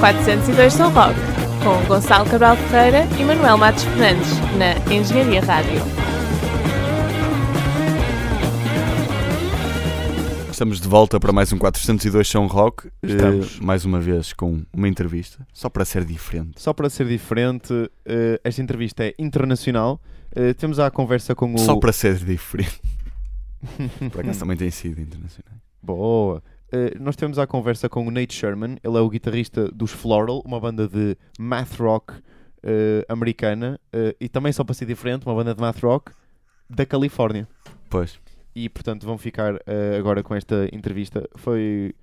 402 São Roque, com Gonçalo Cabral Ferreira e Manuel Matos Fernandes, na Engenharia Rádio. Estamos de volta para mais um 402 São Rock, eh, Estamos. mais uma vez com uma entrevista, só para ser diferente. Só para ser diferente, eh, esta entrevista é internacional. Eh, temos a conversa com o. Só para ser diferente. Por acaso também tem sido internacional. Boa. Eh, nós temos a conversa com o Nate Sherman. Ele é o guitarrista dos Floral, uma banda de math rock eh, americana. eh, e também, só para ser diferente, uma banda de math rock da Califórnia. Pois. E portanto vão ficar agora com esta entrevista. Foi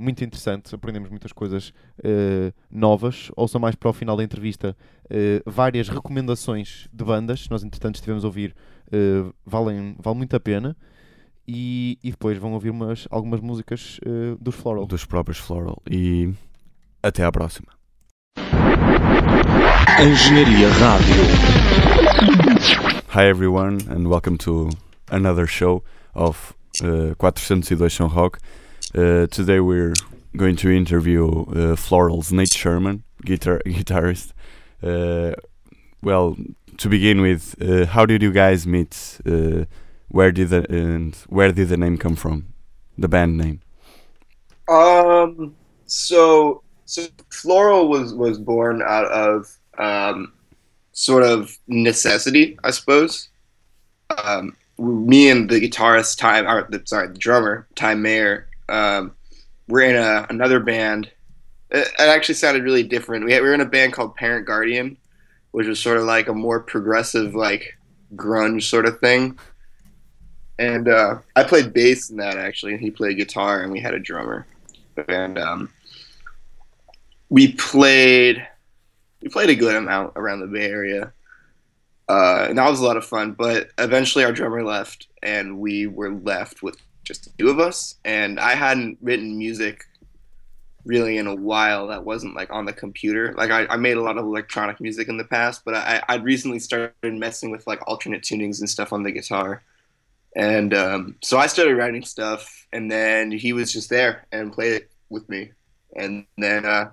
muito interessante, aprendemos muitas coisas novas. Ouçam mais para o final da entrevista várias recomendações de bandas. Nós entretanto estivemos a ouvir, valem, vale muito a pena. E, e depois vão ouvir umas, algumas músicas eh, dos Floral. Dos próprios Floral. E até à próxima. Engenharia Rádio. Hi everyone and welcome to another show of uh, 402 São Rock. Uh, today we're going to interview uh, Floral's Nate Sherman, guitar guitarist. Uh, well, to begin with, uh, how did you guys meet? Where did the and where did the name come from? The band name. Um. So so Floral was was born out of um, sort of necessity, I suppose. Um, me and the guitarist Ty, or the, sorry, the drummer Ty Mayer, um, we're in a another band. It, it actually sounded really different. We, had, we were in a band called Parent Guardian, which was sort of like a more progressive, like grunge sort of thing. And uh, I played bass in that actually, and he played guitar, and we had a drummer and um, we played we played a good amount around the Bay Area, uh, and that was a lot of fun. But eventually, our drummer left, and we were left with just two of us. And I hadn't written music really in a while that wasn't like on the computer. Like I, I made a lot of electronic music in the past, but I, I'd recently started messing with like alternate tunings and stuff on the guitar. And um, so I started writing stuff, and then he was just there and played it with me. And then, uh,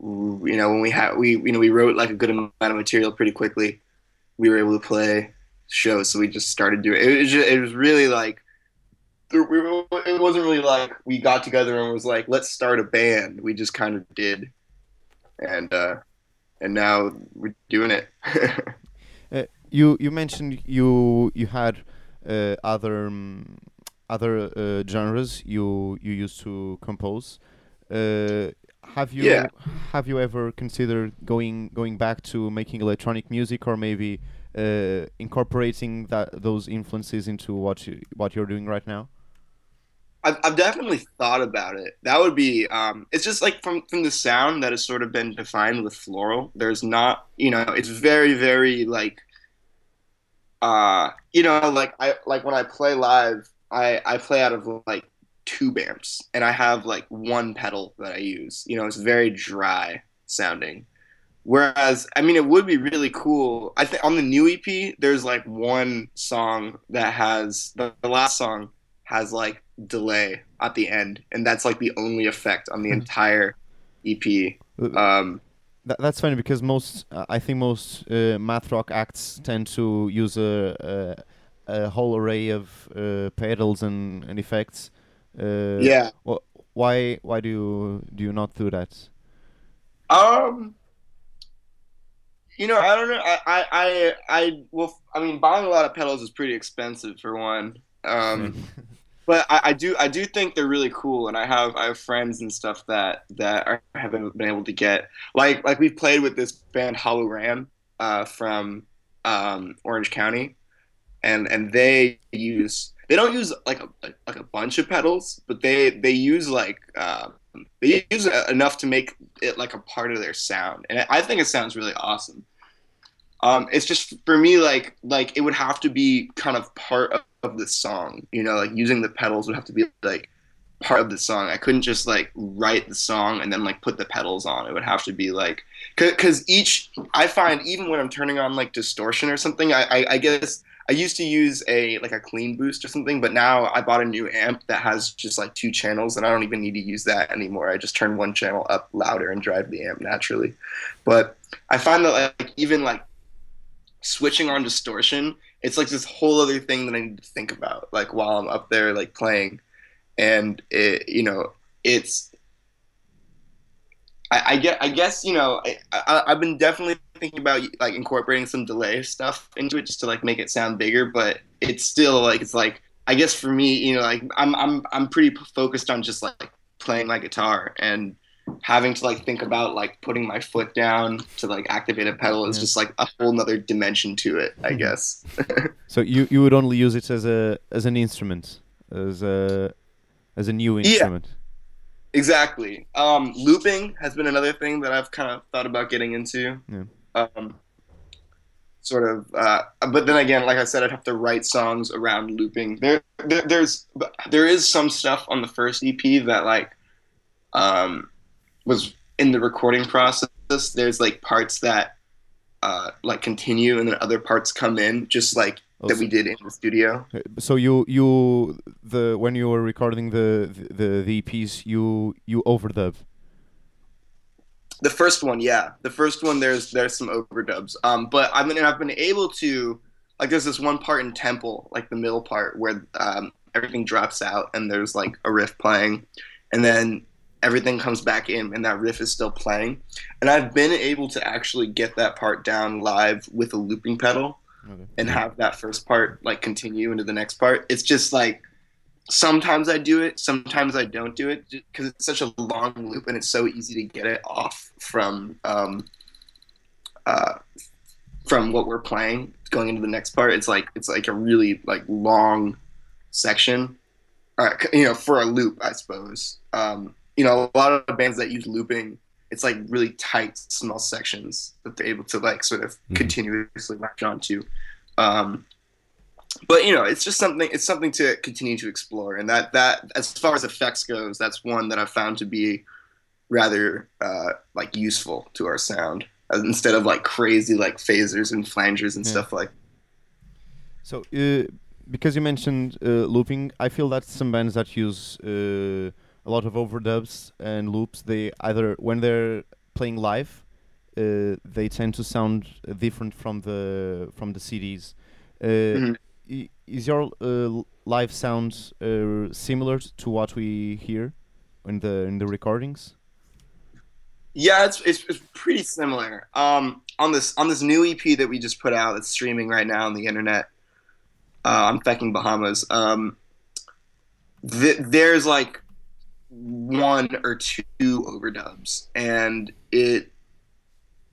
you know, when we had we you know we wrote like a good amount of material pretty quickly, we were able to play shows. So we just started doing it. It was, just, it was really like it wasn't really like we got together and was like let's start a band. We just kind of did, and uh, and now we're doing it. You you mentioned you you had uh, other um, other uh, genres you you used to compose. Uh, have you Yeah. have you ever considered going going back to making electronic music or maybe uh, incorporating that those influences into what you, what you're doing right now? I've, I've definitely thought about it. That would be. Um, it's just like from from the sound that has sort of been defined with floral. There's not, you know, it's very very like, uh, you know, like I like when I play live, I I play out of like two amps, and I have like one pedal that I use. You know, it's very dry sounding. Whereas, I mean, it would be really cool. I think on the new EP, there's like one song that has the, the last song has like delay at the end, and that's like the only effect on the Hmm. entire EP. Um, That, that's funny because most uh, I think most uh, math rock acts tend to use a a, a whole array of uh, pedals and, and effects. Uh, yeah. wh- why why do you do you not do that? Um. You know, I don't know. I, I, I, I well, I mean, buying a lot of pedals is pretty expensive for one. Um, but I, I do, I do think they're really cool, and I have, I have friends and stuff that that are, haven't been able to get. Like, like we've played with this band Hollow Ram uh, from um, Orange County, and and they use, they don't use like a like a bunch of pedals, but they they use like. Uh, they use enough to make it like a part of their sound, and I think it sounds really awesome. Um, it's just for me like like it would have to be kind of part of, of the song, you know, like using the pedals would have to be like part of the song. I couldn't just like write the song and then like put the pedals on. It would have to be like because each I find even when I'm turning on like distortion or something, I, I I guess I used to use a like a clean boost or something, but now I bought a new amp that has just like two channels, and I don't even need to use that anymore. I just turn one channel up louder and drive the amp naturally. But I find that like even like switching on distortion, it's like this whole other thing that I need to think about, like while I'm up there like playing, and it you know it's I, I get I guess you know I, I I've been definitely thinking about like incorporating some delay stuff into it just to like make it sound bigger, but it's still like it's like I guess for me you know like I'm I'm I'm pretty focused on just like playing my guitar. And having to like think about like putting my foot down to like activate a pedal is Yeah. just like a whole nother dimension to it I Mhm. guess. So you you would only use it as a as an instrument, as a as a new instrument. yeah, Exactly. Um, looping has been another thing that I've kind of thought about getting into. Yeah. Um, sort of, uh, but then again, like I said, I'd have to write songs around looping. There, there there's there is some stuff on the first EP that like um, was in the recording process. There's like parts that uh, like continue, and then other parts come in, just like that we did in the studio. So you you the when you were recording the the the piece you you overdub. The first one, yeah, the first one. There's there's some overdubs. Um, but I mean, I've been able to like. There's this one part in Temple, like the middle part, where um, everything drops out and there's like a riff playing, and then everything comes back in and that riff is still playing. And I've been able to actually get that part down live with a looping pedal Okay. and have that first part like continue into the next part. It's just like sometimes I do it, sometimes I don't do it because it's such a long loop and it's so easy to get it off from um, uh, from what we're playing going into the next part. It's like it's like a really like long section, uh, you know, for a loop, I suppose. Um, you know, a lot of bands that use looping. It's like really tight, small sections that they're able to like sort of Mhm. continuously latch onto. Um, but you know, it's just something. It's something to continue to explore, and that that as far as effects goes, that's one that I've found to be rather uh, like useful to our sound uh, instead of like crazy like phasers and flangers and Yeah. stuff like. So uh, because you mentioned uh, looping, I feel that some bands that use uh, a lot of overdubs and loops, they either when they're playing live, uh, they tend to sound uh, different from the from the CDs. Uh, Mhm. Is your uh, live sound uh, similar to what we hear in the in the recordings? Yeah, it's, it's it's pretty similar. Um, on this on this new EP that we just put out, that's streaming right now on the internet. Uh, on fucking Bahamas. Um, th- there's like one or two overdubs, and it.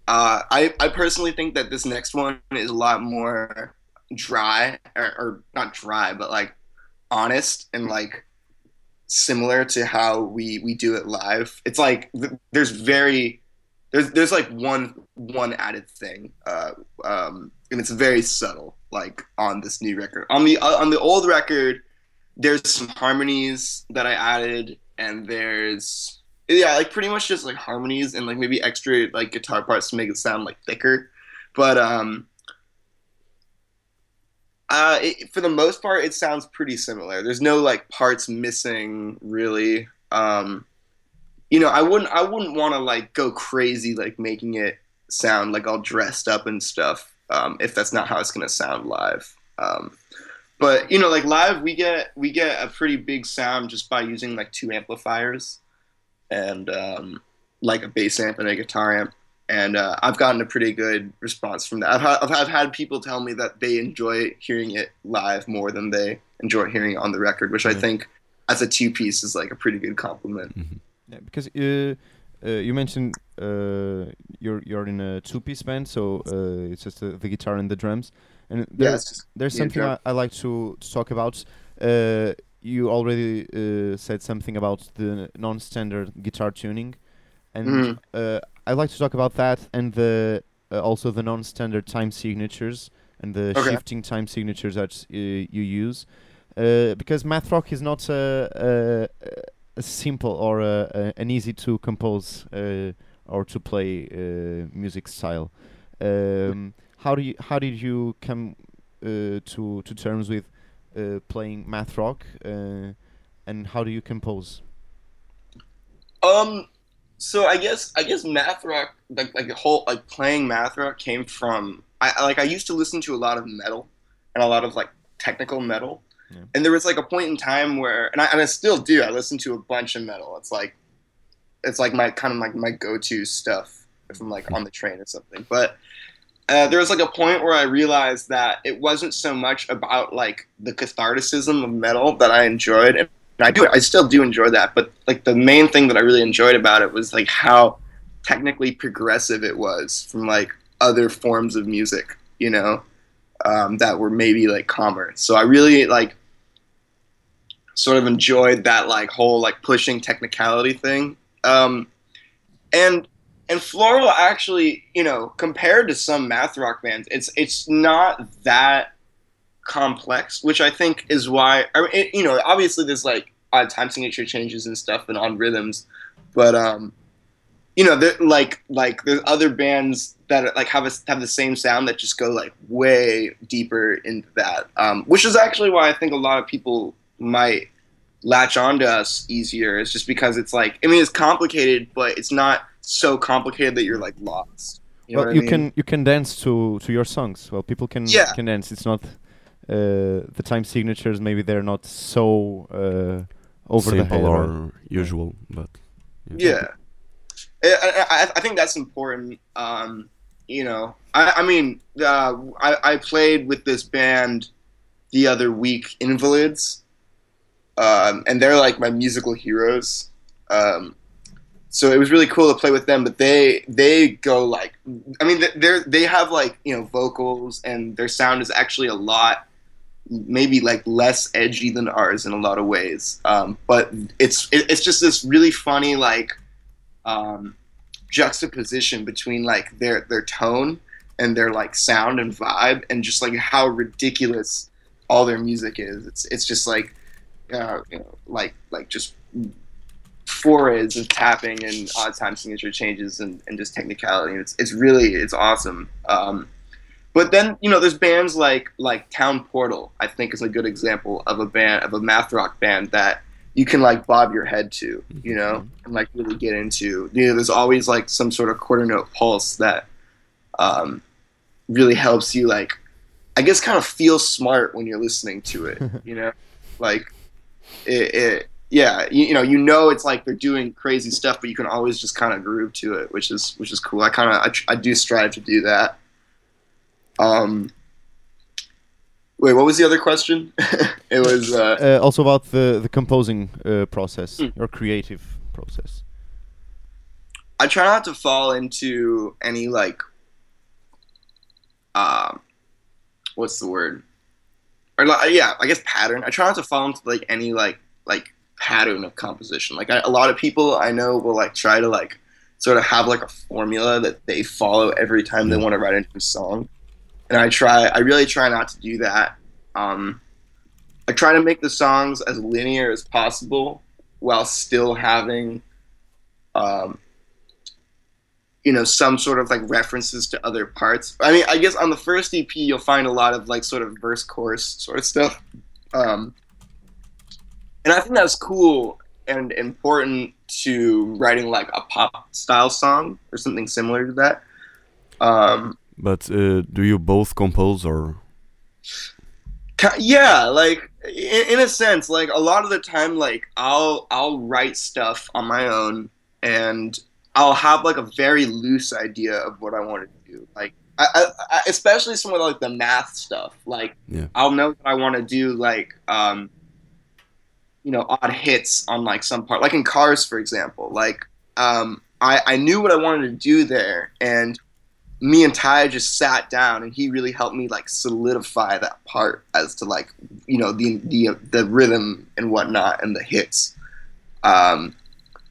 Uh, I I personally think that this next one is a lot more dry, or, or not dry, but like honest and like similar to how we we do it live. It's like th- there's very there's there's like one one added thing, uh, um, and it's very subtle. Like on this new record, on the uh, on the old record, there's some harmonies that I added, and there's yeah, like pretty much just like harmonies and like maybe extra like guitar parts to make it sound like thicker, but um. Uh, it, for the most part, it sounds pretty similar. There's no like parts missing, really. Um, you know, I wouldn't, I wouldn't want to like go crazy, like making it sound like all dressed up and stuff. Um, if that's not how it's gonna sound live. Um, but you know, like live, we get we get a pretty big sound just by using like two amplifiers and um, like a bass amp and a guitar amp and uh, I've gotten a pretty good response from that. I've, ha- I've, I've had people tell me that they enjoy hearing it live more than they enjoy hearing it on the record, which I think as a two piece is like a pretty good compliment. Yeah, because uh, uh, you mentioned uh, you're you're in a two-piece band, so uh, it's just uh, the guitar and the drums. And there, just there's something I. I like to, to talk about. Uh, you already uh, said something about the non-standard guitar tuning, and Mhm. uh, I'd like to talk about that and the uh, also the non-standard time signatures and the Okay. shifting time signatures that uh, you use. Uh, because math rock is not a, a, a simple or a, a, an easy to compose uh, or to play uh, music style. Um, how do you how did you come uh, to to terms with uh, playing math rock, uh, and how do you compose? Um, so I guess I guess math rock like like the whole like playing math rock came from I like I used to listen to a lot of metal and a lot of like technical metal, Yeah. and there was like a point in time where and I and I still do I listen to a bunch of metal. It's like it's like my kind of like my go to stuff if I'm like on the train or something. But uh, there was like a point where I realized that it wasn't so much about like the catharticism of metal that I enjoyed, and I do I still do enjoy that. But like the main thing that I really enjoyed about it was like how technically progressive it was from like other forms of music, you know, um, that were maybe like calmer. So I really like sort of enjoyed that like whole like pushing technicality thing. Um, and and Floral actually, you know, compared to some math rock bands, it's it's not that complex, which I think is why I mean, it, you know, obviously there's like odd time signature changes and stuff and on rhythms, but um, you know, like like there's other bands that like have a, have the same sound that just go like way deeper into that, um, which is actually why I think a lot of people might latch onto us easier. It's just because it's like I mean it's complicated, but it's not so complicated that you're like lost. You know well, what I you mean? can you can dance to to your songs. Well, people can Yeah. can dance. It's not uh, the time signatures. Maybe they're not so uh, over the head. or right? usual, but Yeah, I, I, I think that's important. Um, you know, I, I mean, uh, I, I played with this band the other week, Invalids, um, and they're like my musical heroes. Um, so it was really cool to play with them. But they they go like, I mean, they're they have like you know vocals, and their sound is actually a lot maybe like less edgy than ours in a lot of ways. Um, but it's it, it's just this really funny like um, juxtaposition between like their their tone and their like sound and vibe, and just like how ridiculous all their music is. It's it's just like uh, you know like like just forays of tapping and odd time signature changes and, and just technicality. It's it's really it's awesome. Um, but then you know there's bands like like Town Portal. I think is a good example of a band of a math rock band that you can like bob your head to, you know, and like really get into. You know, there's always like some sort of quarter note pulse that um, really helps you like, I guess, kind of feel smart when you're listening to it. You know, like it. it yeah, you, you know, you know, it's like they're doing crazy stuff, but you can always just kind of groove to it, which is which is cool. I kind of I, I do strive to do that. Um, wait, what was the other question? it was uh, Uh, also about the the composing uh, process, Mm. your creative process. I try not to fall into any like um what's the word? Or like, yeah, I guess pattern. I try not to fall into like any like like pattern of composition. Like I, a lot of people I know will like try to like sort of have like a formula that they follow every time they want to write a new song. And I try I really try not to do that. Um I try to make the songs as linear as possible while still having um, you know some sort of like references to other parts i mean i guess on the first ep you'll find a lot of like sort of verse chorus sort of stuff um, and i think that's cool and important to writing like a pop style song or something similar to that. Um, but uh, do you both compose or? Yeah like in, in a sense like a lot of the time like i'll i'll write stuff on my own and i'll have like a very loose idea of what i want to do. Like I, I, especially some of like the math stuff. Like Yeah. i'll know that i want to do like um you know odd hits on like some part like in cars for example like um i i knew what i wanted to do there and me and Ty just sat down and he really helped me like solidify that part as to like you know the the the rhythm and whatnot and the hits. Um,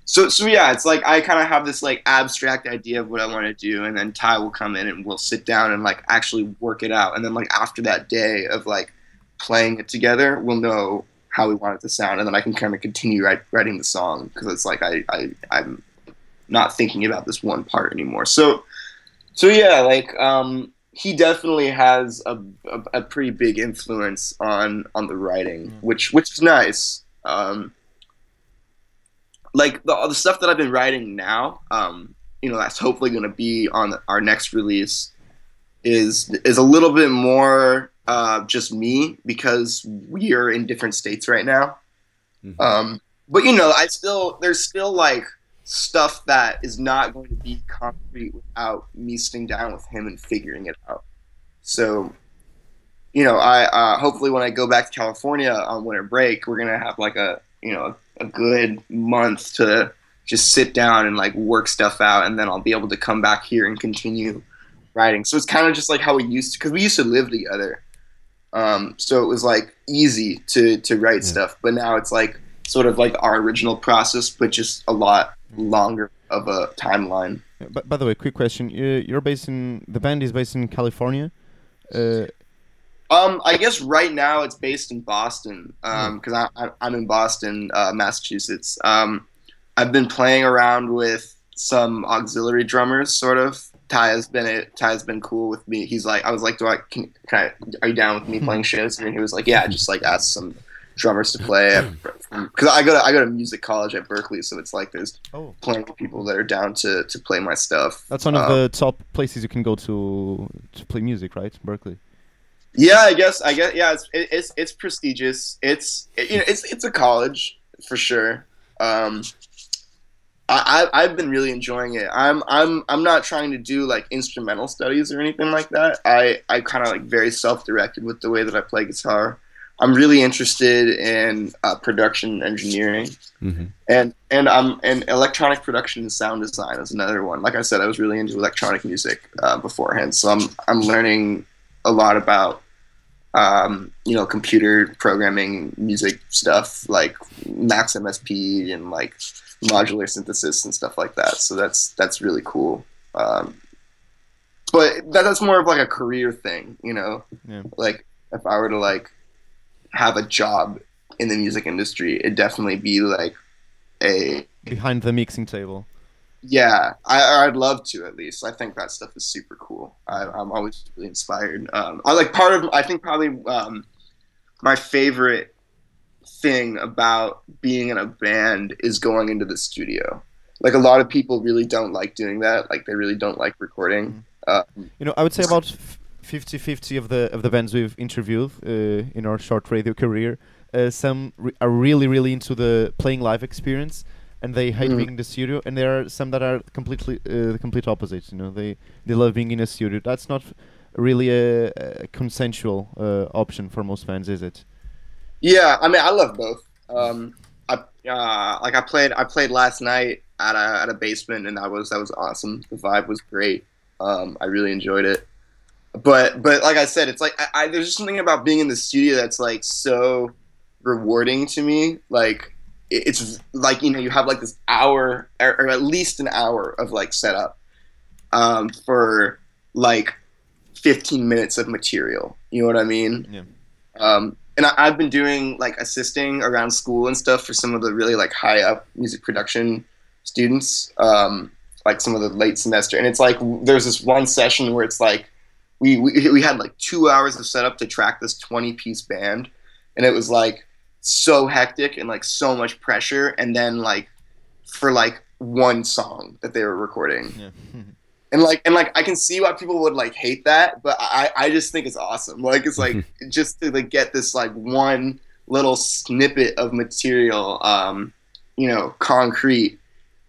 so so yeah, it's like I kind of have this like abstract idea of what I want to do, and then Ty will come in and we'll sit down and like actually work it out, and then like after that day of like playing it together, we'll know how we want it to sound, and then I can kind of continue write, writing the song because it's like I, I I'm not thinking about this one part anymore. So so yeah, like um, he definitely has a, a, a pretty big influence on on the writing, Mm. which which is nice. Um, like the the stuff that I've been writing now, um, you know, that's hopefully going to be on our next release, is is a little bit more uh, just me because we are in different states right now. Mhm. Um, but you know, I still there's still like stuff that is not going to be concrete without me sitting down with him and figuring it out. So, you know, I uh, hopefully when I go back to California on winter break, we're gonna have like a you know a good month to just sit down and like work stuff out, and then I'll be able to come back here and continue writing. So it's kind of just like how we used to, because we used to live together. Um, so it was like easy to to write Yeah. stuff, but now it's like sort of like our original process, but just a lot longer of a timeline. But by the way, quick question: you, You're based in the band is based in California. Uh, Um, I guess right now it's based in Boston because I, I, I'm in Boston, uh, Massachusetts. Um, I've been playing around with some auxiliary drummers, sort of. Ty has been it. Ty has been cool with me. He's like, I was like, do I can, can I, are you down with me playing shows? And he was like, yeah, just like ask some drummers to play because I go to I go to music college at Berklee, so it's like there's oh, plenty of people that are down to to play my stuff. that's one of Um, the top places you can go to to play music, right? Berklee. Yeah, I guess. I guess. Yeah, it's it, it's it's prestigious. It's it, you know it's it's a college for sure. Um, I, I I've been really enjoying it. I'm I'm I'm not trying to do like instrumental studies or anything like that. I I kind of like very self directed with the way that I play guitar. I'm really interested in uh, production engineering Mhm. and and um and electronic production and sound design is another one. Like I said, I was really into electronic music uh, beforehand, so I'm I'm learning a lot about um, you know computer programming, music stuff like Max MSP and like modular synthesis and stuff like that. So that's that's really cool. Um, but that, that's more of like a career thing, you know. Yeah. Like if I were to like have a job in the music industry, it'd definitely be like a Behind the mixing table. yeah, I, I'd love to at least. I think that stuff is super cool. I, I'm always really inspired. Um, I like part of. I think probably um, my favorite thing about being in a band is going into the studio. Like a lot of people really don't like doing that. Like they really don't like recording. Uh, You know, I would say about f- 50-50 of the of the bands we've interviewed uh, in our short radio career. Uh, some re- are really really into the playing live experience, and they hate Mhm. being in the studio. And there are some that are completely uh, the complete opposite. You know, they they love being in a studio. That's not really a, a consensual uh, option for most fans, is it? Yeah, I mean, I love both. Um, I uh, like I played. I played last night at a at a basement, and that was that was awesome. The vibe was great. Um, I really enjoyed it. But but like I said, it's like I, I there's just something about being in the studio that's like so rewarding to me. Like it- it's like you know you have like this hour or, or at least an hour of like setup um, for like 15 minutes of material. You know what I mean? Yeah. Um, and I, I've been doing like assisting around school and stuff for some of the really like high up music production students, um, like some of the late semester. And it's like there's this one session where it's like we, we we had like two hours of setup to track this 20 piece band, and it was like so hectic and like so much pressure. And then like for like one song that they were recording Yeah. and like and like I can see why people would like hate that, but I I just think it's awesome. Like it's like just to like get this like one little snippet of material, um, you know, concrete.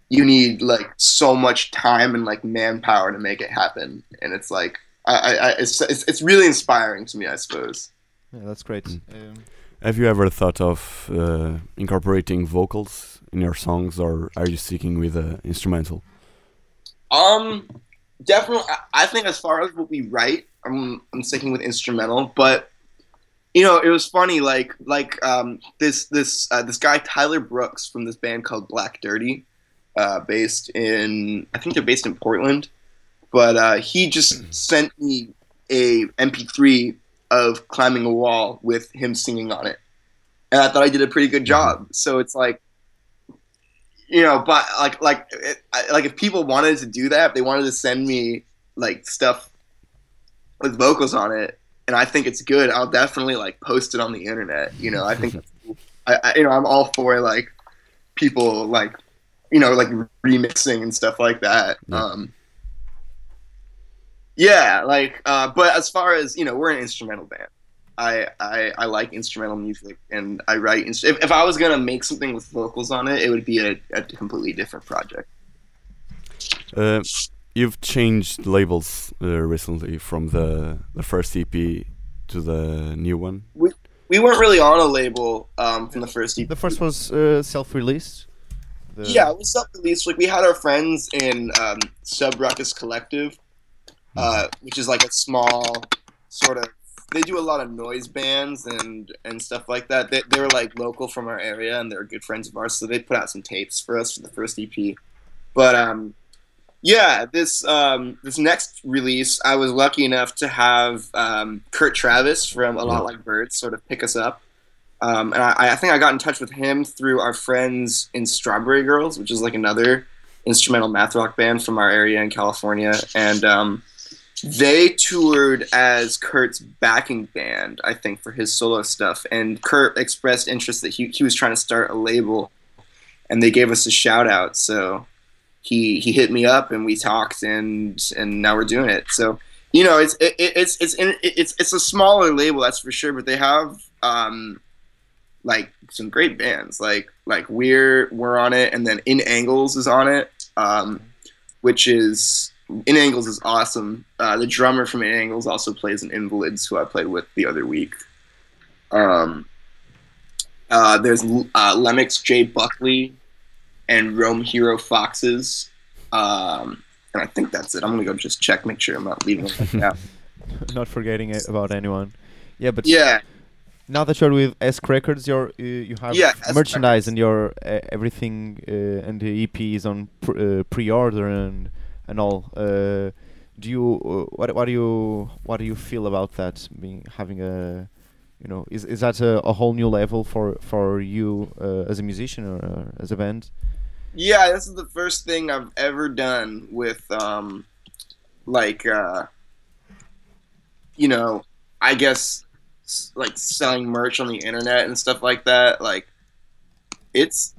You need like so much time and like manpower to make it happen, and it's like I, I, I it's, it's it's really inspiring to me, I suppose. yeah, that's great. Mm. Um, Have you ever thought of uh, incorporating vocals in your songs, or are you sticking with uh, instrumental? Um, definitely. I- think as far as what we write, I'm I'm sticking with instrumental. But you know, it was funny. Like like um this this uh, this guy Tyler Brooks from this band called Black Dirty, uh, based in I think they're based in Portland, but uh, he just sent me a MP3 of climbing a wall with him singing on it, and I thought I did a pretty good job. So it's like you know, but like like it, I- like if people wanted to do that, if they wanted to send me like stuff with vocals on it, and I think it's good, I'll definitely like post it on the internet. You know, I think. I, I you know I'm all for like people like you know like remixing and stuff like that. Yeah. Um, yeah, like, uh, but as far as you know, we're an instrumental band. I, I, I like instrumental music and I write. Inst- if, if I was gonna make something with vocals on it, it would be a, a completely different project. Uh, you've changed labels uh, recently from the the first EP to the new one. We we weren't really on a label um, from the first EP. The first was uh, self-released. The- Yeah, it was self-released. Like we had our friends in um, Sub Ruckus Collective, uh, which is like a small sort of. They do a lot of noise bands and and stuff like that. They, they were like local from our area, and they're good friends of ours. So they put out some tapes for us for the first EP. But um, yeah, this um, this next release, I was lucky enough to have um, Kurt Travis from A Lot Like Birds sort of pick us up. Um, and I, I think I got in touch with him through our friends in Strawberry Girls, which is like another instrumental math rock band from our area in California. And um, they toured as Kurt's backing band, I think, for his solo stuff. And Kurt expressed interest that he, he was trying to start a label, and they gave us a shout out. So he he hit me up, and we talked, and and now we're doing it. So you know, it's it, it- it's it's it's it's a smaller label, that's for sure. But they have um like some great bands, like like we're we're on it, and then In Angles is on it, um, which is In Angles is awesome. Uh, the drummer from In Angles also plays in Invalids, who I played with the other week. Um, uh, there's uh, Lemix J Buckley and Rome Hero Foxes. Um, and I think that's it. I'm gonna go just check, make sure I'm not leaving anything out. not forgetting it about anyone. Yeah, but Yeah, now that you're with Esque Records, you're you, you have Yeah, Esque merchandise and your uh, everything uh, and the EP is on pr- uh, pre-order and and all. Uh, do you uh, what what do you what do you feel about that? Being having a you know is is that a, a whole new level for for you uh, as a musician or uh, as a band? Yeah, this is the first thing I've ever done with um like uh you know, I guess like selling merch on the internet and stuff like that. Like it's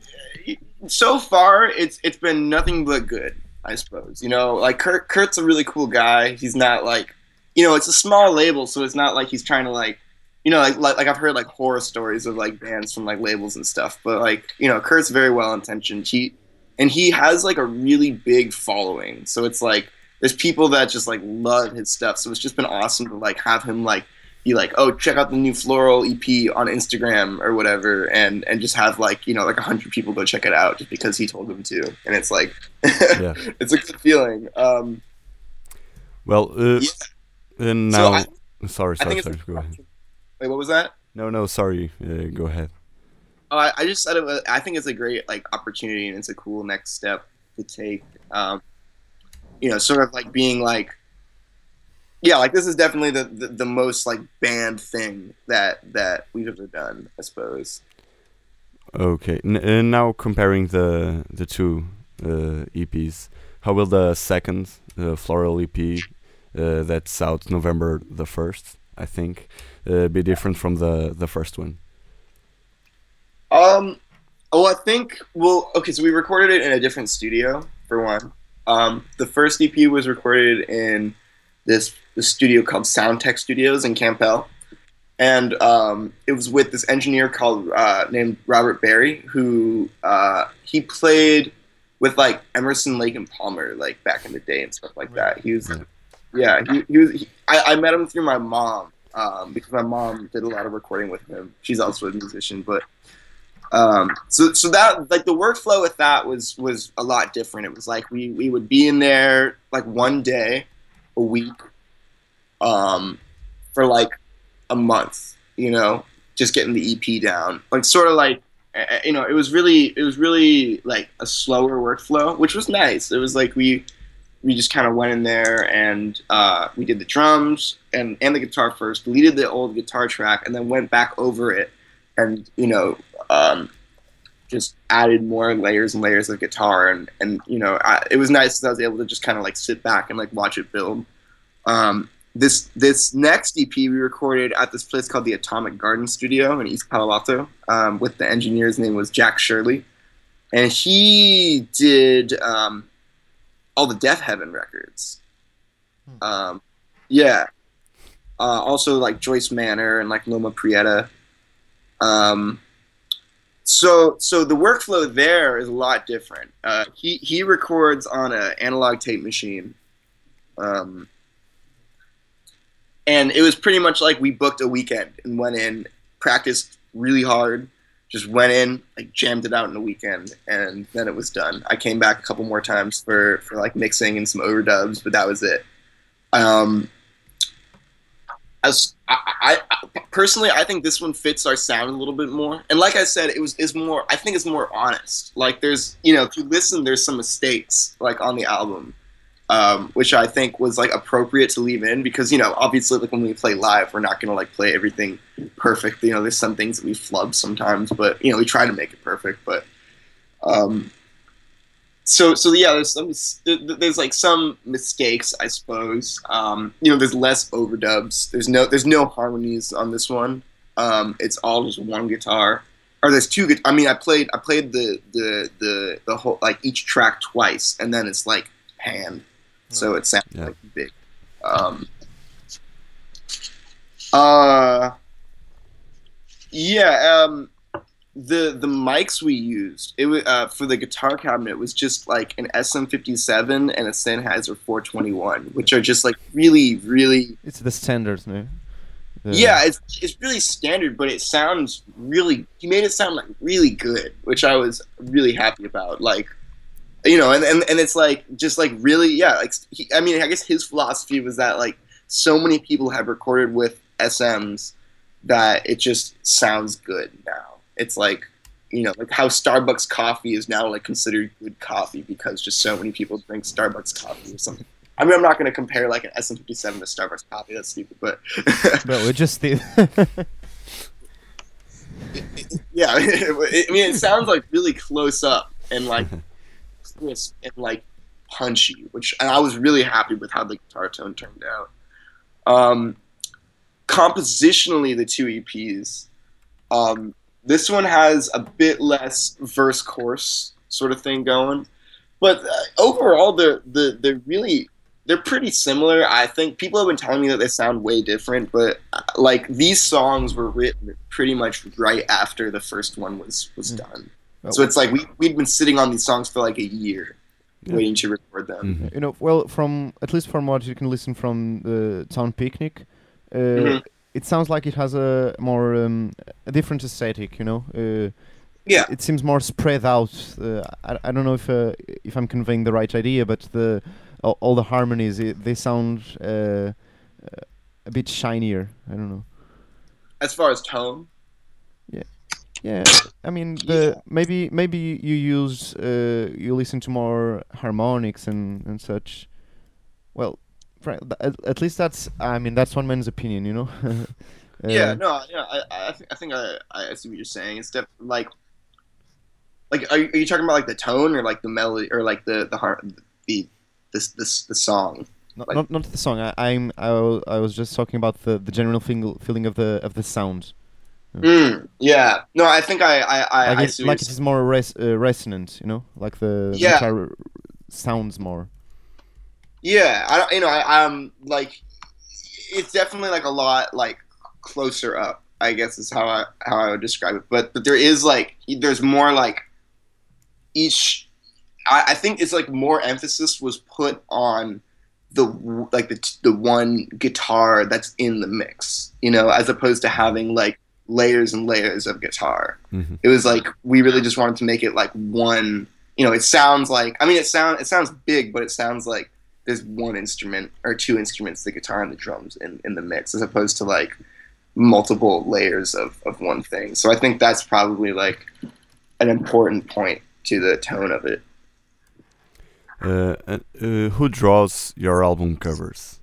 so far it's it's been nothing but good, I suppose. You know, like Kurt Kurt's a really cool guy. He's not like you know, it's a small label, so it's not like he's trying to like you know, like, like like I've heard like horror stories of like bands from like labels and stuff, but like you know, Kurt's very well intentioned. He and he has like a really big following, so it's like there's people that just like love his stuff. So it's just been awesome to like have him like be like, oh, check out the new Floral EP on Instagram or whatever, and and just have like you know like a hundred people go check it out just because he told them to, and it's like Yeah. it's a good feeling. Um, Well, uh, Yeah. and So now, I- sorry, sorry, sorry. Go ahead. wait, what was that? No, no, sorry. Uh, go ahead. Oh, I, I just said it. Was, I think it's a great like opportunity, and it's a cool next step to take. Um, you know, sort of like being like, yeah, like this is definitely the, the, the most like band thing that that we've ever done, I suppose. Okay. N- now comparing the the two uh, EPs, how will the second uh, floral EP uh, that's out November the first, I think, uh, be different from the the first one? Um, well, I think well, okay, so we recorded it in a different studio for one. Um, the first EP was recorded in this this studio called Soundtek Studios in Campbell, and um, it was with this engineer called uh, named Robert Berry, who uh, he played with like Emerson, Lake and Palmer, like back in the day and stuff like that. He was, Yeah. he, he was. He, I, I met him through my mom um, because my mom did a lot of recording with him. She's also a musician, but um, so so that like the workflow with that was was a lot different. It was like we we would be in there like one day a week um, for like a month, you know, just getting the EP down. Like sort of like uh, you know, it was really it was really like a slower workflow, which was nice. It was like we we just kind of went in there and uh, we did the drums and and the guitar first, deleted the old guitar track, and then went back over it and you know um, just added more layers and layers of guitar and and you know I, it was nice I was able to just kind of like sit back and like watch it build. Um, this this next EP we recorded at this place called the Atomic Garden Studio in East Palo Alto um, with the engineer's name was Jack Shirley, and he did um, all the Deafheaven records. Um, yeah, uh, also like Joyce Manor and like Loma Prieta. Um, so so the workflow there is a lot different. Uh, he he records on an analog tape machine. Um, and it was pretty much like we booked a weekend and went in, practiced really hard, just went in, like jammed it out in a weekend, and then it was done. I came back a couple more times for for like mixing and some overdubs, but that was it. Um, as I, I, personally, I think this one fits our sound a little bit more. And like I said, it was is more. I think it's more honest. Like there's, you know, if you listen, there's some mistakes like on the album, um, which I think was like appropriate to leave in because you know, obviously, like when we play live, we're not gonna like play everything perfect. You know, there's some things that we flub sometimes, but you know, we try to make it perfect. But um, so so yeah, there's some there's like some mistakes, I suppose. Um, you know, there's less overdubs. There's no there's no harmonies on this one. Um, it's all just one guitar. Or there's two. I mean, I played I played the the the the whole like each track twice, and then it's like hand, so it sounds Yeah. like big. Um, uh, yeah. Um, the the mics we used it was uh, for the guitar cabinet was just like an SM57 and a Sennheiser 421, which are just like really really It's the standards, no? The- yeah, it's it's really standard, but it sounds really. He made it sound like really good, which I was really happy about. Like, you know, and and, and it's like just like really, yeah. Like, he, I mean, I guess his philosophy was that like so many people have recorded with SMs that it just sounds good now. It's like you know, like how Starbucks coffee is now like considered good coffee because just so many people drink Starbucks coffee or something. I mean, I'm not going to compare like an SM57 to Starbucks coffee. That's stupid, but But we're just did. yeah, I mean, it sounds like really close up and like crisp and like punchy, which and I was really happy with how the guitar tone turned out. Um, compositionally, the two EPs, um, this one has a bit less verse chorus sort of thing going, but uh, overall, they're the they're really they're pretty similar. I think people have been telling me that they sound way different, but uh, like these songs were written pretty much right after the first one was was Mm. done. So it's like we we'd been sitting on these songs for like a year, Yeah. waiting to record them. Mhm. you know, well, from at least from what you can listen from the Town Picnic, uh, Mhm. it sounds like it has a more um, a different aesthetic. You know, uh, Yeah. it seems more spread out. Uh, I, I don't know if uh, if I'm conveying the right idea, but the all, all the harmonies i they sound uh, a bit shinier. I don't know. As far as tone, Yeah, I mean, the maybe maybe you use uh, you listen to more harmonics and and such. Well, at, at least that's I mean that's one man's opinion, you know. Uh, yeah, no, yeah, I, I, think, I think I, I see what you're saying. It's definitely like, like, are you, are you talking about like the tone or like the melody or like the the har- the this this the song? Not, like- not not the song. I, I'm I I was just talking about the the general feel, feeling of the of the sound. Mm, yeah, no, I think I I, I, Like, I it, like it is more res- uh, resonant, you know, like the Yeah. guitar sounds more. Yeah, I don't, you know, I, I'm like, it's definitely like a lot like closer up. I guess is how I how I would describe it. But but there is like there's more like each. I, I think it's like more emphasis was put on the like the the one guitar that's in the mix, you know, as opposed to having like layers and layers of guitar Mhm. it was like we really just wanted to make it like one you know it sounds like i mean it sound it sounds big but it sounds like there's one instrument or two instruments the guitar and the drums in, in the mix as opposed to like multiple layers of, of one thing so i think that's probably like an important point to the tone of it Uh, and, uh, who draws your album covers?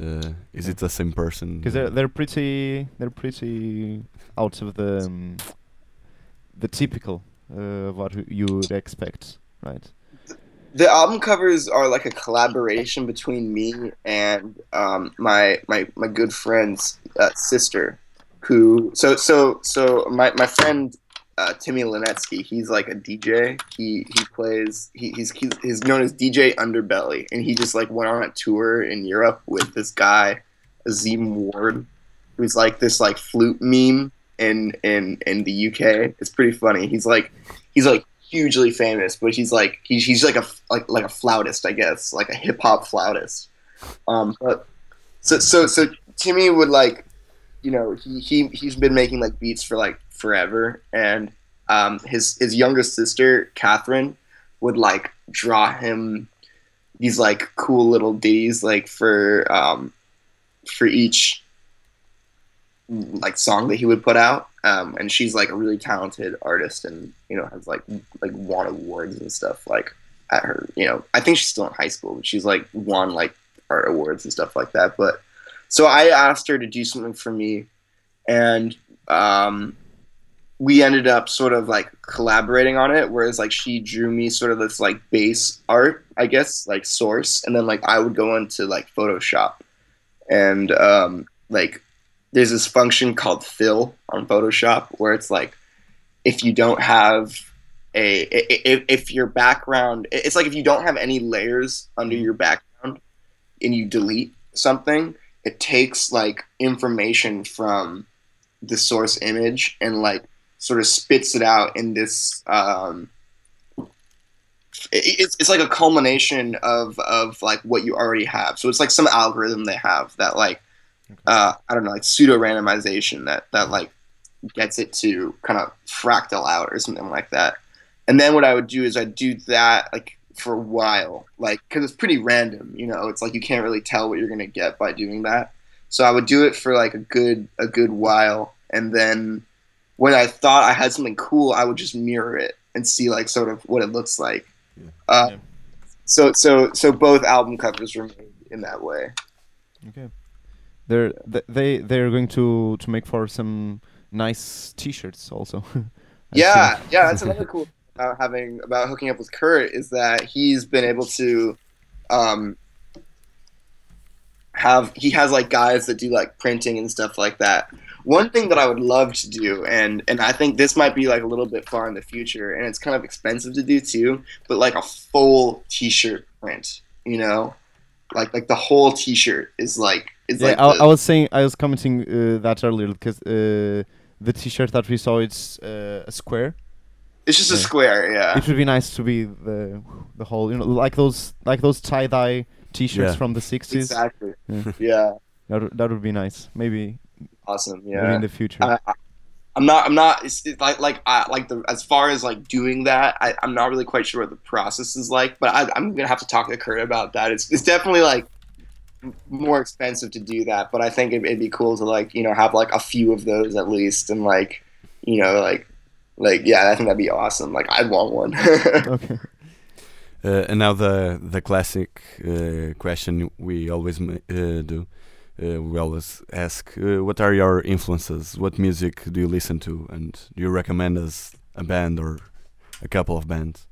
Uh, is it the same person? because they're they're pretty they're pretty out of the um, the typical uh, of what you would expect, right? the album covers are like a collaboration between me and um, my my my good friend's uh, sister, who so so so my my friend uh, Timmy Linetsky. He's like a DJ. He he plays. He, he's he's he's known as DJ Underbelly, and he just like went on a tour in Europe with this guy, Azim Ward, who's like this like flute meme in in in the UK. It's pretty funny. He's like he's like hugely famous, but he's like he's he's like a like like a flautist, I guess, like a hip hop flautist. Um, but so so so Timmy would like, you know, he he he's been making like beats for like forever, and um, his his younger sister Catherine would like draw him these like cool little ditties like for um for each like song that he would put out. Um and she's like a really talented artist and you know has like like won awards and stuff like at her you know i think she's still in high school but she's like won like art awards and stuff like that. But so i asked her to do something for me and um we ended up sort of like collaborating on it whereas like she drew me sort of this like base art i guess like source and then like i would go into like photoshop. And um like there's this function called fill on photoshop where it's like if you don't have a if, if your background it's like if you don't have any layers under your background and you delete something it takes like information from the source image and like sort of spits it out in this um, it's, it's like a culmination of of like what you already have. So it's like some algorithm they have that like uh, i don't know like pseudo randomization that that like gets it to kind of fractal out or something like that. And then what i would do is i'd do that like for a while like because it's pretty random you know it's like you can't really tell what you're going to get by doing that so i would do it for like a good a good while and then when I thought I had something cool, I would just mirror it and see like sort of what it looks like. Uh, Yeah. So so so both album covers were made in that way. Okay. They're th- they they're going to to make for some nice T-shirts also. Yeah, yeah, that's another cool about having about hooking up with Kurt is that he's been able to um have he has like guys that do like printing and stuff like that. One thing that I would love to do and and I think this might be like a little bit far in the future and it's kind of expensive to do too, but like a full t-shirt print, you know? Like like the whole t-shirt is like is Yeah, like I, the- I was saying I was commenting uh, that earlier because uh, the T-shirt that we saw it's uh, a square. It's just a square, yeah. It would be nice to be the the whole you know like those like those tie dye T-shirts Yeah. from the sixties. Exactly. Yeah. Yeah. That would- that would be nice. Maybe Awesome. maybe Yeah. in the future. I, I- I'm not. I'm not. It's, it's like like I like the as far as like doing that. I, I'm not really quite sure what the process is like. But I, I'm gonna have to talk to Kurt about that. It's it's definitely like more expensive to do that. But I think it, it'd be cool to like you know have like a few of those at least and like you know like like yeah I think that'd be awesome. Like I'd want one. okay. Uh, and now the the classic uh, question we always uh, do. Uh, we always ask, uh, what are your influences? What music do you listen to? And do you recommend us a band or a couple of bands?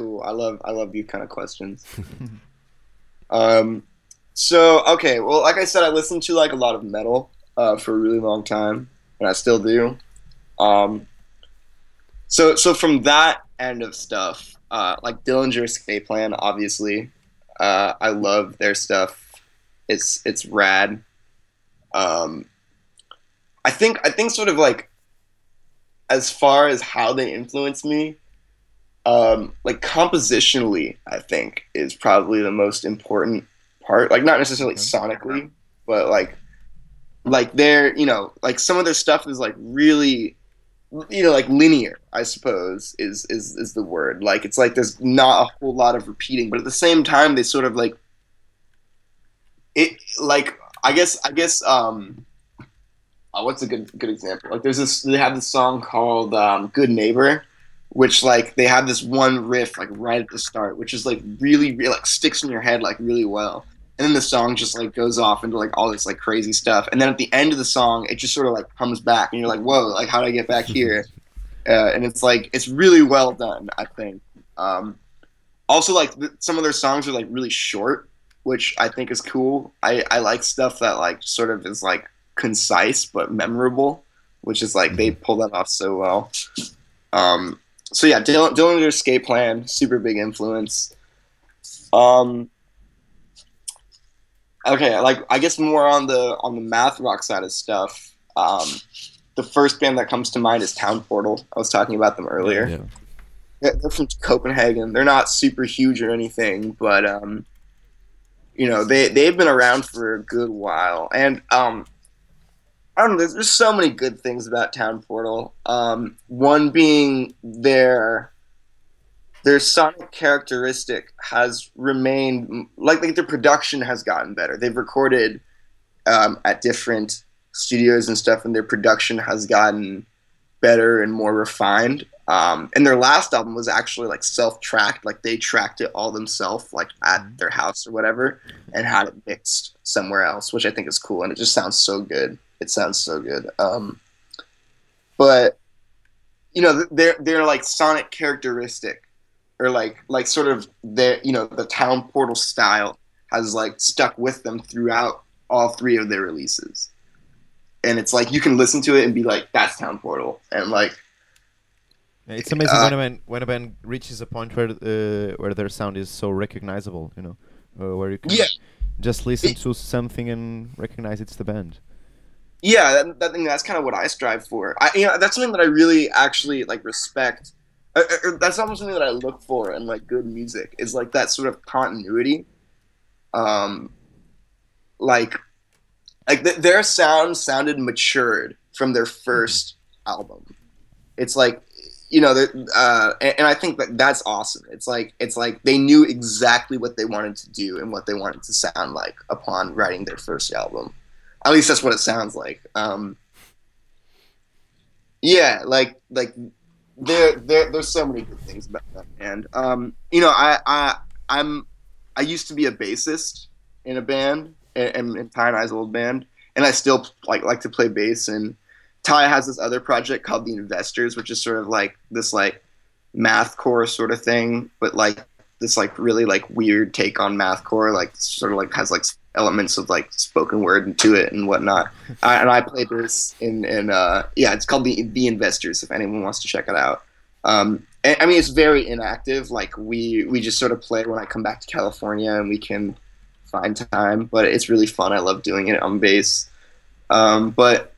cool. I love I love these kind of questions. um, so okay, well, like I said, I listened to like a lot of metal uh, for a really long time, and I still do. Um, so so from that end of stuff, uh, like Dillinger Escape Plan, obviously, uh, I love their stuff. It's it's rad. Um, I think I think sort of like as far as how they influence me, um, like compositionally, I think is probably the most important part. Like not necessarily sonically, but like like their you know like some of their stuff is like really you know like linear i suppose is is is the word. Like it's like there's not a whole lot of repeating but at the same time they sort of like it like i guess i guess um uh, what's a good good example? Like there's this they have this song called um, good neighbor which like they have this one riff like right at the start which is like really, really like sticks in your head like really well and then the song just like goes off into like all this like crazy stuff and then at the end of the song it just sort of like comes back and you're like whoa like how did i get back here uh, and it's like it's really well done i think um, also like th- some of their songs are like really short, which I think is cool. I I like stuff that like sort of is like concise but memorable, which is like they pull that off so well. Um, so yeah, Dylan Dillinger Escape Plan, super big influence. Um, okay, like I guess more on the on the math rock side of stuff. Um, the first band that comes to mind is Town Portal. I was talking about them earlier. Yeah. Yeah, They're from Copenhagen. They're not super huge or anything, but um, you know they they've been around for a good while, and um, I don't know. There's, there's so many good things about Town Portal. Um, one being their their sonic characteristic has remained like like their production has gotten better. They've recorded um, at different studios and stuff, and their production has gotten better and more refined. Um, and their last album was actually like self-tracked, like they tracked it all themselves, like at their house or whatever, and had it mixed somewhere else, which I think is cool. And it just sounds so good. It sounds so good. Um, but you know, they're they're like sonic characteristic, or like like sort of their you know the Town Portal style has like stuck with them throughout all three of their releases. And it's like you can listen to it and be like, "That's Town Portal," and like It's amazing Uh, when a band when a band reaches a point where uh, where their sound is so recognizable, you know, uh, where you can Yeah. just listen It- to something and recognize it's the band. yeah that, that thing that's kind of what i strive for i you know that's something that i really actually like respect that's almost something that i look for in like good music is like that sort of continuity. Um like like th- their sound sounded matured from their 1st album. It's like you know uh and, and i think that that's awesome. It's like it's like they knew exactly what they wanted to do and what they wanted to sound like upon writing their first album. At least that's what it sounds like. Um, yeah, like like there there there's so many good things about that band. Um, you know, I I I'm I used to be a bassist in a band in Ty and I's old band, and I still like like to play bass. And Ty has this other project called The Investors, which is sort of like this like mathcore sort of thing, but like this like really like weird take on mathcore, like sort of like has like elements of like spoken word to it and whatnot. I, and I played this in in uh yeah, it's called the the Investors. If anyone wants to check it out. Um, and, I mean, it's very inactive. Like we we just sort of play when I come back to California and we can find time. But it's really fun. I love doing it on bass. Um, but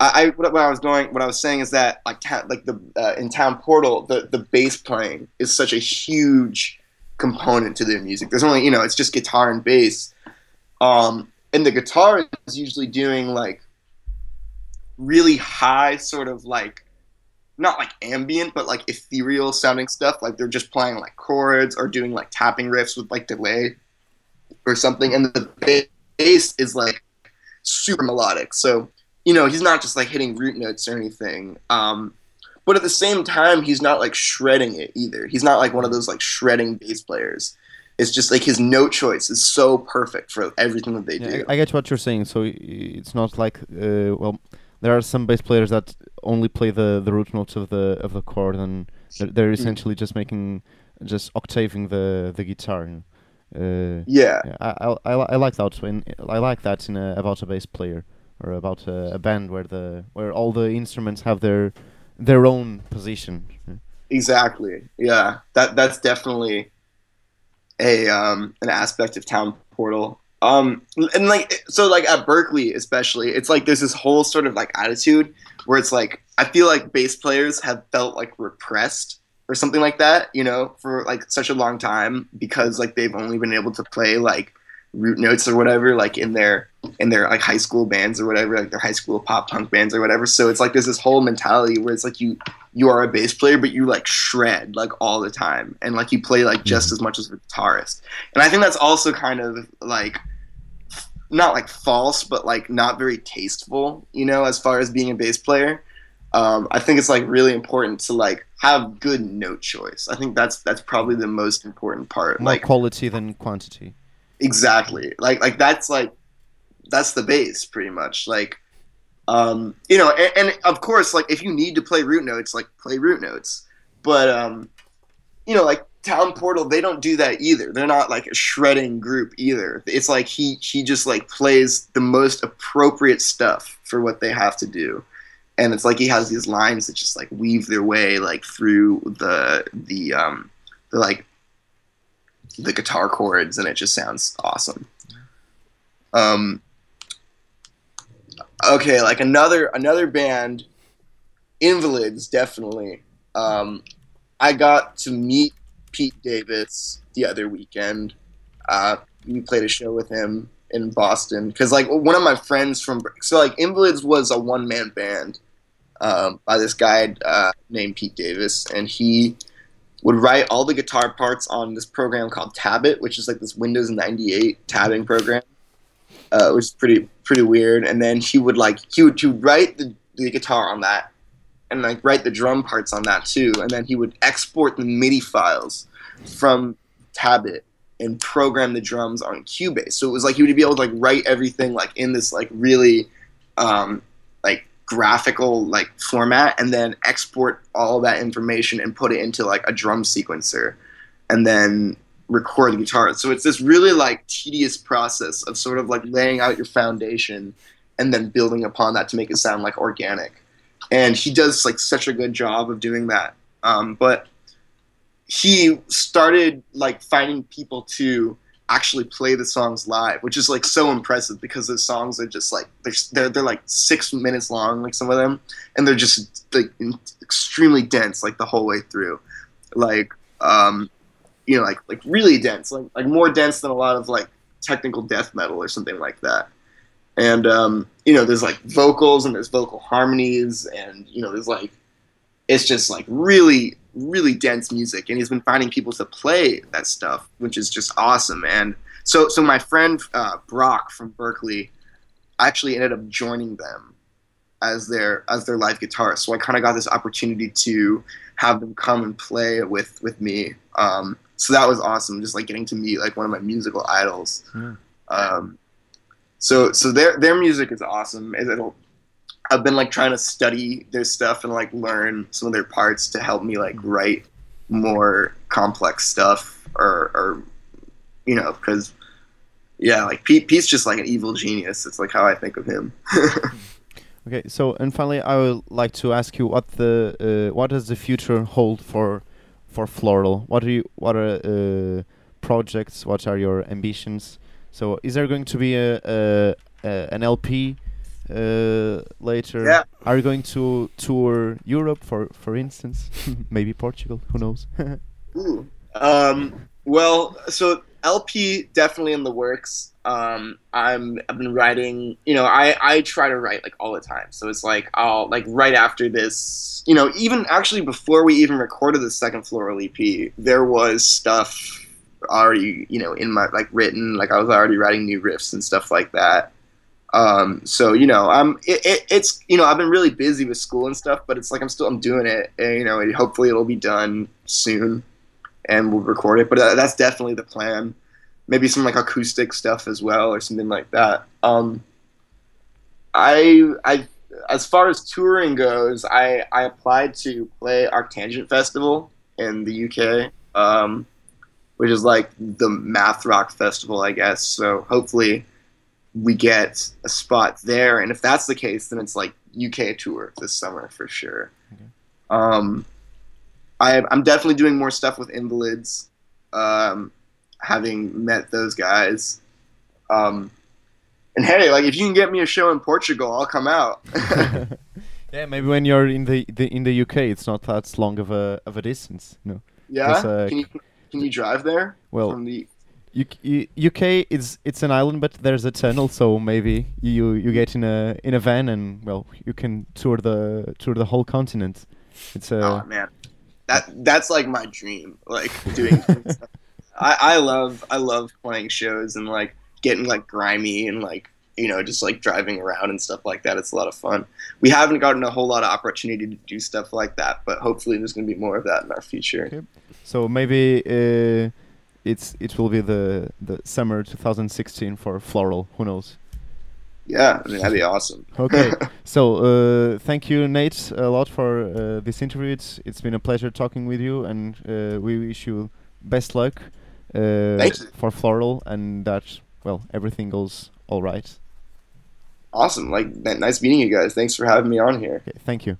I, I what, what I was going, what I was saying is that like ta- like the uh, in Town Portal, the the bass playing is such a huge component to their music. There's only you know it's just guitar and bass, um, and the guitar is usually doing like really high sort of like not like ambient but like ethereal sounding stuff. Like they're just playing like chords or doing like tapping riffs with like delay or something. And the bass is like super melodic. So you know he's not just like hitting root notes or anything. Um but at the same time he's not like shredding it either. He's not like one of those like shredding bass players it's just like his note choice is so perfect for everything that they Yeah, do I, I get what you're saying. So it's not like uh, well, there are some bass players that only play the, the root notes of the of the chord, and they're, Mm. they're essentially just making just octaving the the guitar. Uh, yeah yeah, I, I, I, like that when I like that in a, about a bass player or about a, a band where the where all the instruments have their their own position. Exactly. Yeah. That that's definitely a um an aspect of Town Portal. Um and like so like at Berklee especially, it's like there's this whole sort of like attitude where it's like I feel like bass players have felt like repressed or something like that, you know, for like such a long time because like they've only been able to play like root notes or whatever like in their in their like high school bands or whatever like their high school pop punk bands or whatever so it's like there's this whole mentality where it's like you you are a bass player, but you like shred like all the time, and like you play like just as much as a guitarist. And I think that's also kind of like not like false, but like not very tasteful, you know, as far as being a bass player. Um, I think it's like really important to like have good note choice. I think that's that's probably the most important part. More Like quality than quantity. Exactly, like like that's like that's the bass pretty much. Like um, you know, and, and of course, like if you need to play root notes, like play root notes. But um, you know, like Town Portal, they don't do that either. They're not like a shredding group either. It's like he he just like plays the most appropriate stuff for what they have to do. And it's like he has these lines that just like weave their way like through the the um the like the guitar chords and it just sounds awesome. Um okay, like another another band Invalids definitely. Um I got to meet Pete Davis the other weekend. Uh, we played a show with him in Boston because, like, one of my friends from so like Invalids was a one man band um, by this guy uh, named Pete Davis, and he would write all the guitar parts on this program called Tabit, which is like this Windows 98 tabbing program. Uh, it was pretty pretty weird, and then he would like he would, he would write the, the guitar on that, and like write the drum parts on that too, and then he would export the MIDI files from Tabit and program the drums on Cubase. So it was like he would be able to like write everything like in this like really um, like graphical like format, and then export all that information and put it into like a drum sequencer, and then record the guitar. So it's this really like tedious process of sort of like laying out your foundation and then building upon that to make it sound like organic and he does like such a good job of doing that. Um, but he started like finding people to actually play the songs live, which is like so impressive because the songs are just like they're they're, they're like six minutes long, like some of them, and they're just like extremely dense, like the whole way through, like um, you know, like like really dense, like like more dense than a lot of like technical death metal or something like that. And um, you know there's like vocals and there's vocal harmonies and you know there's like it's just like really really dense music and he's been finding people to play that stuff which is just awesome and so so my friend uh, brock from Berklee actually ended up joining them as their as their live guitarist so i kind of got this opportunity to have them come and play with with me um, so that was awesome just like getting to meet like one of my musical idols Yeah. um, so so their their music is awesome. It'll I've been like trying to study their stuff and like learn some of their parts to help me like write more complex stuff or or you know because yeah like Pete Pete's just like an evil genius. It's like how I think of him. Okay, so and finally, I would like to ask you what the uh, what does the future hold for for Floral? What are you what are uh, projects? What are your ambitions? So, is there going to be a, a, a an LP uh, later? Yeah. Are you going to tour Europe, for for instance? Maybe Portugal. Who knows? Ooh. Um, well, so LP definitely in the works. Um, I'm I've been writing. You know, I I try to write like all the time. So it's like I'll like right after this. You know, even actually before we even recorded the second floral EP, there was stuff already you know in my like written. Like I was already writing new riffs and stuff like that. Um, so you know, I'm it, it, it's you know I've been really busy with school and stuff, but it's like I'm still I'm doing it. And, you know, and hopefully it'll be done soon, and we'll record it. But uh, that's definitely the plan. Maybe some like acoustic stuff as well, or something like that. Um, I I as far as touring goes, I I applied to play Arctangent Festival in the UK. Um, which is like the math rock festival, I guess. So hopefully we get a spot there, and if that's the case, then it's like UK tour this summer for sure. Okay. Um, I, I'm definitely doing more stuff with Invalids, um, having met those guys. Um, and hey, like if you can get me a show in Portugal, I'll come out. yeah, maybe when you're in the, the in the UK, it's not that long of a of a distance. No. yeah, uh, can you can you drive there Well, from the? U- U- UK is it's an island, but there's a tunnel, so maybe you you get in a in a van and well you can tour the tour the whole continent. It's a oh man, that that's like my dream. Like doing. I I love I love playing shows and like getting like grimy and like you know just like driving around and stuff like that. It's a lot of fun. We haven't gotten a whole lot of opportunity to do stuff like that, but hopefully there's going to be more of that in our future. Okay. so maybe uh, it's it will be the the summer 2016 for Floral. Who knows? Yeah, I mean that'd be awesome. Okay, so uh, thank you, Nate, a lot for uh, this interview. It's it's been a pleasure talking with you, and uh, we wish you best luck uh, for Floral, and that well everything goes all right. Awesome. Like, nice meeting you guys. Thanks for having me on here. Okay, thank you.